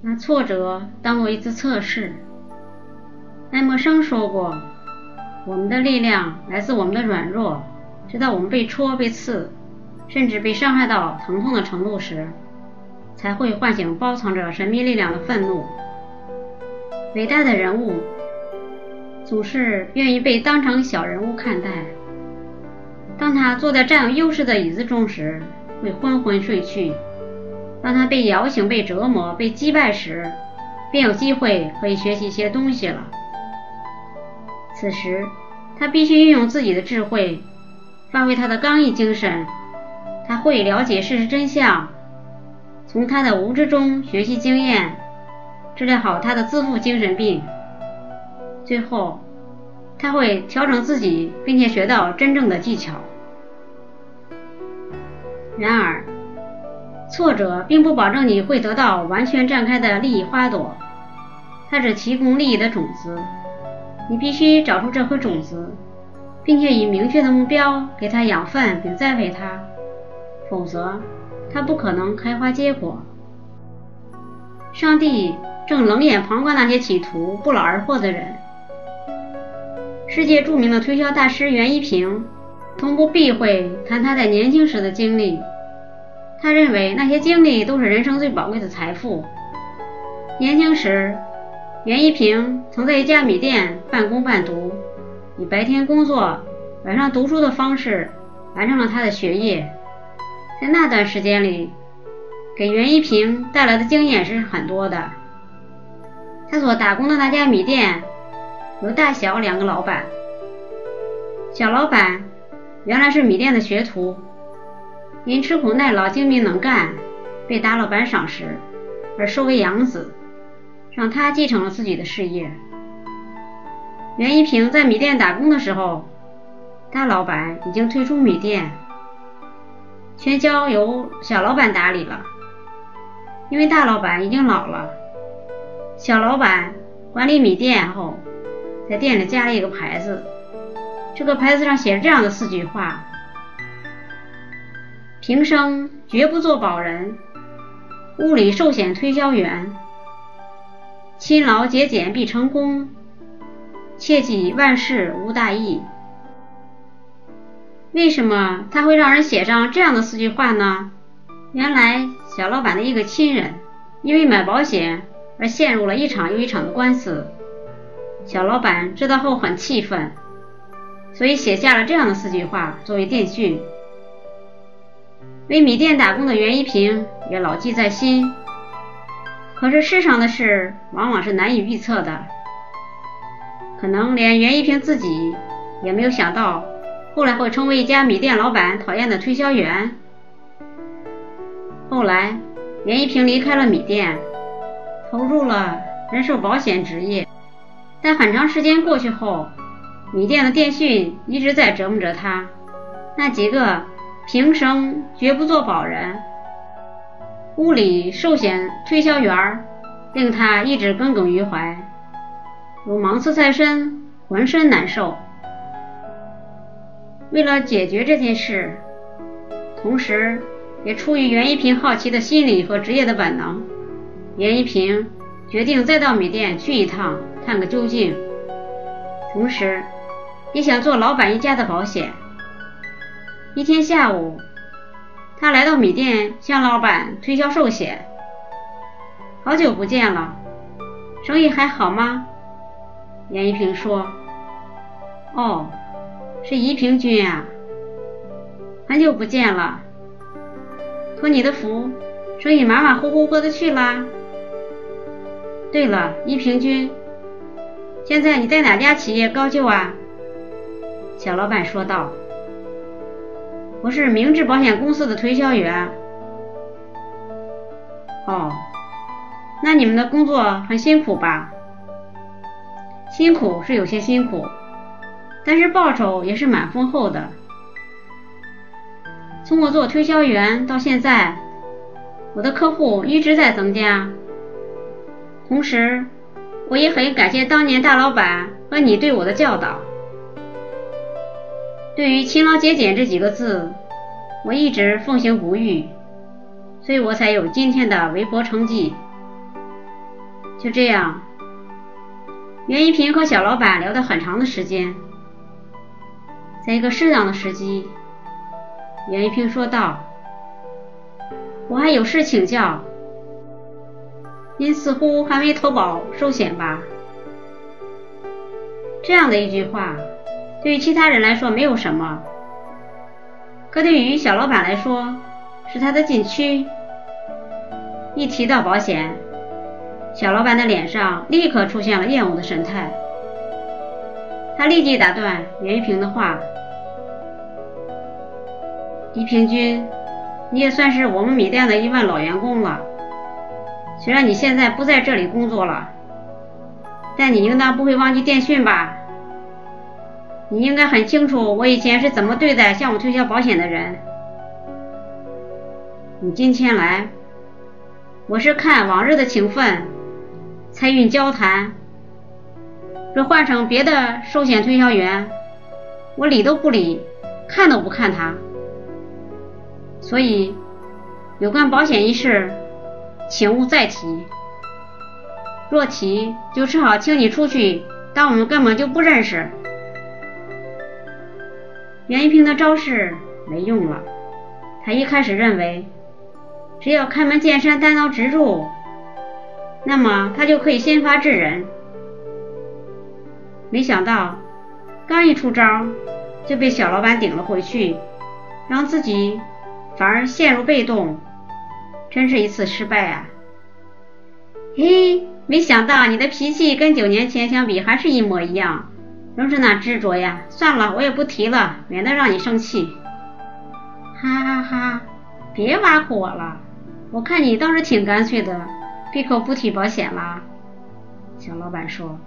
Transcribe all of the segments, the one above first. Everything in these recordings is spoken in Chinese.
拿挫折当做一次测试。爱默生说过：“我们的力量来自我们的软弱，直到我们被戳、被刺，甚至被伤害到疼痛的程度时，才会唤醒包藏着神秘力量的愤怒。”伟大的人物总是愿意被当成小人物看待。当他坐在占有优势的椅子中时，会昏昏睡去；当他被摇醒、被折磨、被击败时，便有机会可以学习一些东西了。此时，他必须运用自己的智慧，发挥他的刚毅精神。他会了解事实真相，从他的无知中学习经验，治疗好他的自负精神病。最后，他会调整自己，并且学到真正的技巧。然而，挫折并不保证你会得到完全绽开的利益花朵，它只提供利益的种子。你必须找出这颗种子，并且以明确的目标给它养分并栽培它，否则它不可能开花结果。上帝正冷眼旁观那些企图不劳而获的人。世界著名的推销大师袁一平从不避讳谈他在年轻时的经历。他认为那些经历都是人生最宝贵的财富。年轻时，袁一平曾在一家米店半工半读，以白天工作、晚上读书的方式完成了他的学业。在那段时间里，给袁一平带来的经验是很多的。他所打工的那家米店有大小两个老板，小老板原来是米店的学徒。因吃苦耐劳、精明能干，被大老板赏识，而收为养子，让他继承了自己的事业。袁一平在米店打工的时候，大老板已经退出米店，全交由小老板打理了。因为大老板已经老了，小老板管理米店后，在店里加了一个牌子，这个牌子上写着这样的四句话。平生绝不做保人，物理寿险推销员，勤劳节俭必成功，切记万事无大意。为什么他会让人写上这样的四句话呢？原来小老板的一个亲人因为买保险而陷入了一场又一场的官司，小老板知道后很气愤，所以写下了这样的四句话作为电讯。为米店打工的袁一平也牢记在心。可是世上的事往往是难以预测的，可能连袁一平自己也没有想到，后来会成为一家米店老板讨厌的推销员。后来，袁一平离开了米店，投入了人寿保险职业。但很长时间过去后，米店的电讯一直在折磨着他。那几个。平生绝不做保人，物理寿险推销员令他一直耿耿于怀，如芒刺在身，浑身难受。为了解决这件事，同时也出于袁一平好奇的心理和职业的本能，袁一平决定再到米店去一趟，探个究竟。同时，也想做老板一家的保险。一天下午，他来到米店向老板推销寿险。好久不见了，生意还好吗？严一平说：“哦，是宜平君啊，很久不见了。托你的福，生意马马虎虎过得去啦。对了，宜平君，现在你在哪家企业高就啊？”小老板说道。我是明治保险公司的推销员。哦，那你们的工作很辛苦吧？辛苦是有些辛苦，但是报酬也是蛮丰厚的。从我做推销员到现在，我的客户一直在增加。同时，我也很感谢当年大老板和你对我的教导。对于勤劳节俭这几个字，我一直奉行不渝，所以我才有今天的微薄成绩。就这样，袁一平和小老板聊了很长的时间。在一个适当的时机，袁一平说道：“我还有事请教。您似乎还没投保寿险吧？”这样的一句话，对于其他人来说没有什么，可对于小老板来说，是他的禁区。一提到保险，小老板的脸上立刻出现了厌恶的神态。他立即打断袁一平的话：“李平君，你也算是我们米店的一位老员工了。虽然你现在不在这里工作了，但你应当不会忘记电讯吧？你应该很清楚我以前是怎么对待向我推销保险的人。你今天来。”我是看往日的情分，才与交谈。若换成别的寿险推销员，我理都不理，看都不看他。所以，有关保险一事，请勿再提。若提，就只好请你出去，当我们根本就不认识。袁一平的招式没用了，他一开始认为。只要开门见山、单刀直入，那么他就可以先发制人。没想到，刚一出招，就被小老板顶了回去，让自己反而陷入被动，真是一次失败啊！嘿，没想到你的脾气跟九年前相比还是一模一样，仍是那执着呀！算了，我也不提了，免得让你生气。哈哈哈，别挖苦我了。我看你倒是挺干脆的，闭口不提保险啦。小老板说：“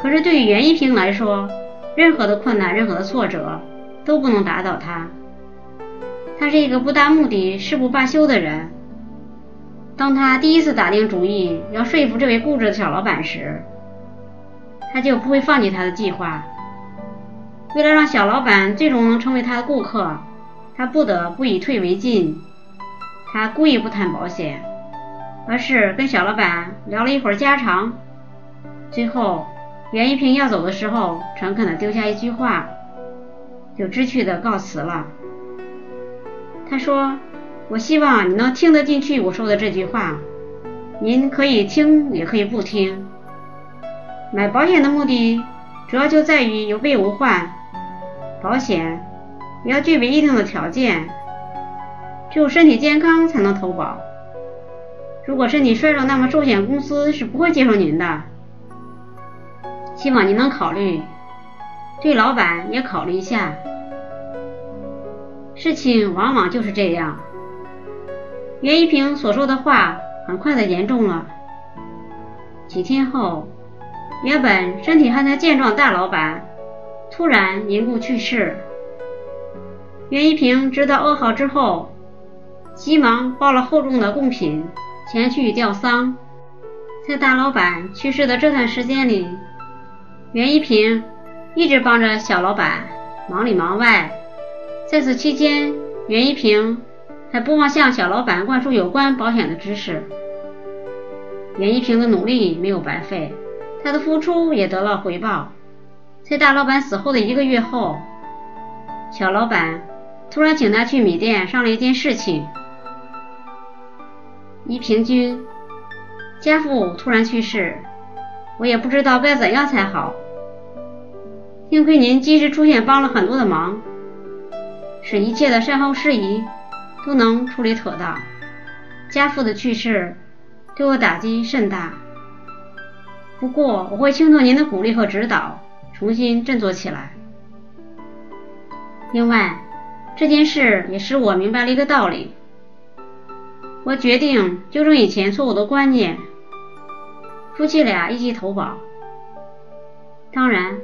可是对于袁一平来说，任何的困难、任何的挫折都不能打倒他。他是一个不达目的誓不罢休的人。当他第一次打定主意要说服这位固执的小老板时，他就不会放弃他的计划。为了让小老板最终能成为他的顾客，他不得不以退为进。”他故意不谈保险，而是跟小老板聊了一会儿家常。最后，袁一平要走的时候，诚恳地丢下一句话，就知趣地告辞了。他说：“我希望你能听得进去我说的这句话。您可以听，也可以不听。买保险的目的，主要就在于有备无患。保险也要具备一定的条件。”只有身体健康才能投保。如果身体衰弱，那么寿险公司是不会接受您的。希望您能考虑，对老板也考虑一下。事情往往就是这样。袁一平所说的话很快的严重了。几天后，原本身体还算健壮大老板突然因故去世。袁一平知道噩耗之后。急忙抱了厚重的贡品前去吊丧。在大老板去世的这段时间里，袁一平一直帮着小老板忙里忙外。在此期间，袁一平还不忘向小老板灌输有关保险的知识。袁一平的努力没有白费，他的付出也得了回报。在大老板死后的一个月后，小老板突然请他去米店商量一件事情。一平君，家父突然去世，我也不知道该怎样才好。幸亏您及时出现，帮了很多的忙，使一切的善后事宜都能处理妥当。家父的去世对我打击甚大，不过我会倾注您的鼓励和指导，重新振作起来。另外，这件事也使我明白了一个道理。我决定纠正以前错误的观念，夫妻俩一起投保。当然，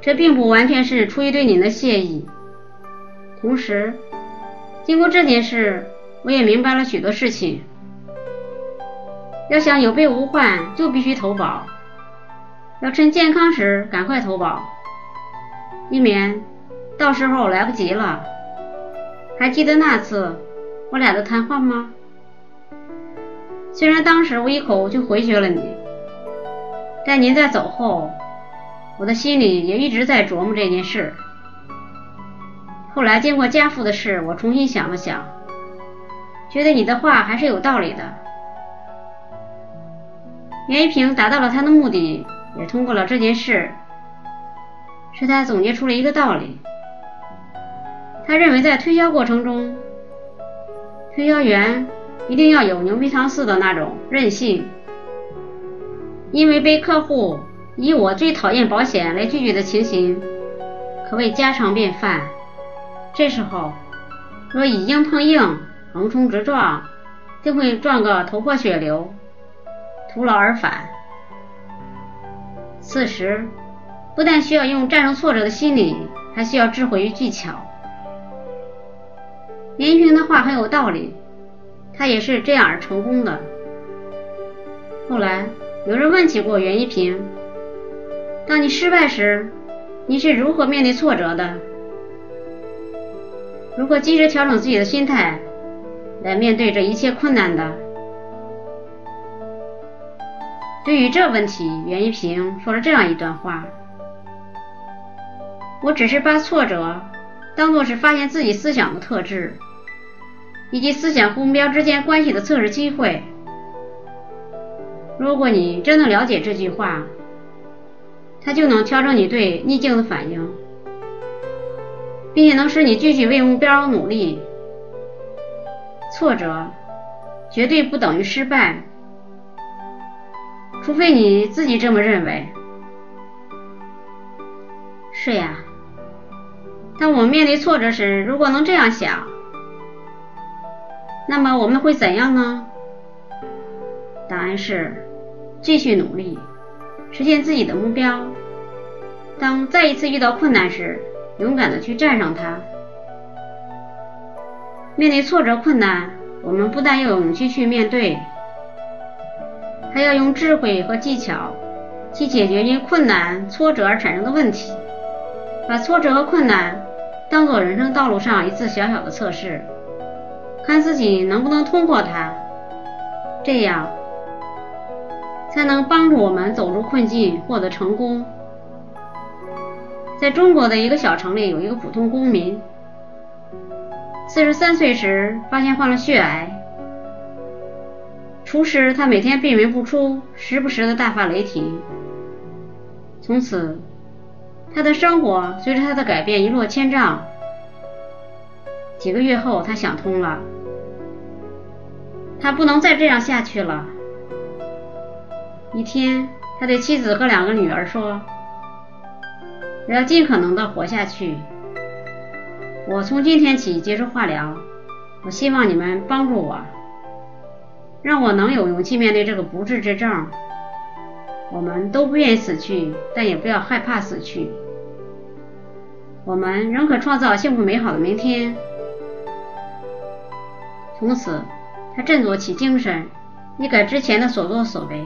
这并不完全是出于对您的谢意。同时，经过这件事，我也明白了许多事情。要想有备无患，就必须投保。要趁健康时赶快投保，以免到时候来不及了。还记得那次？我俩的谈话吗？虽然当时我一口就回绝了你，但您在走后，我的心里也一直在琢磨这件事。后来经过家父的事，我重新想了想，觉得你的话还是有道理的。袁一平达到了他的目的，也通过了这件事，使他总结出了一个道理。他认为在推销过程中，推销员一定要有牛皮糖似的那种韧性，因为被客户以“我最讨厌保险”来拒绝的情形，可谓家常便饭。这时候，若以硬碰硬、横冲直撞，定会撞个头破血流。徒劳而返。此时，不但需要用战胜挫折的心理，还需要智慧与技巧。严一平的话很有道理，他也是这样而成功的。后来，有人问起过袁一平：“当你失败时，你是如何面对挫折的？如何及时调整自己的心态，来面对这一切困难的？”对于这问题，袁一平说了这样一段话：“我只是把挫折当作是发现自己思想的特质以及思想和目标之间关系的测试机会。如果你真的了解这句话，它就能调整你对逆境的反应，并且能使你继续为目标努力。挫折绝对不等于失败。”除非你自己这么认为。是呀，当我们面对挫折时，如果能这样想，那么我们会怎样呢？答案是继续努力，实现自己的目标。当再一次遇到困难时，勇敢的去战胜它。面对挫折困难，我们不但要有勇气去面对。还要用智慧和技巧去解决因困难、挫折而产生的问题，把挫折和困难当做人生道路上一次小小的测试，看自己能不能通过它，这样才能帮助我们走出困境，获得成功。在中国的一个小城里，有一个普通公民，四十三岁时发现患了血癌。初时，他每天闭门不出，时不时的大发雷霆。从此，他的生活随着他的改变一落千丈。几个月后，他想通了，他不能再这样下去了。一天，他对妻子和两个女儿说：“我要尽可能的活下去。我从今天起接受化疗，我希望你们帮助我。”让我能有勇气面对这个不治之症。我们都不愿意死去，但也不要害怕死去。我们仍可创造幸福美好的明天。从此，他振作起精神，一改之前的所作所为，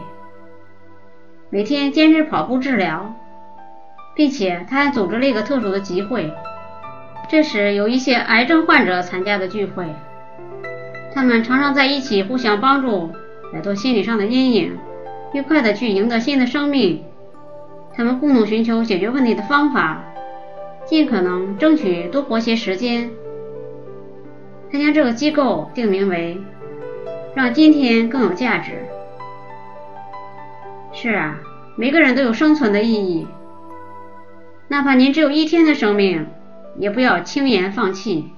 每天坚持跑步治疗，并且他还组织了一个特殊的集会，这时有一些癌症患者参加的聚会。他们常常在一起，互相帮助，摆脱心理上的阴影，愉快的去赢得新的生命。他们共同寻求解决问题的方法，尽可能争取多活些时间。他将这个机构定名为“让今天更有价值”。是啊，每个人都有生存的意义，哪怕您只有一天的生命，也不要轻言放弃。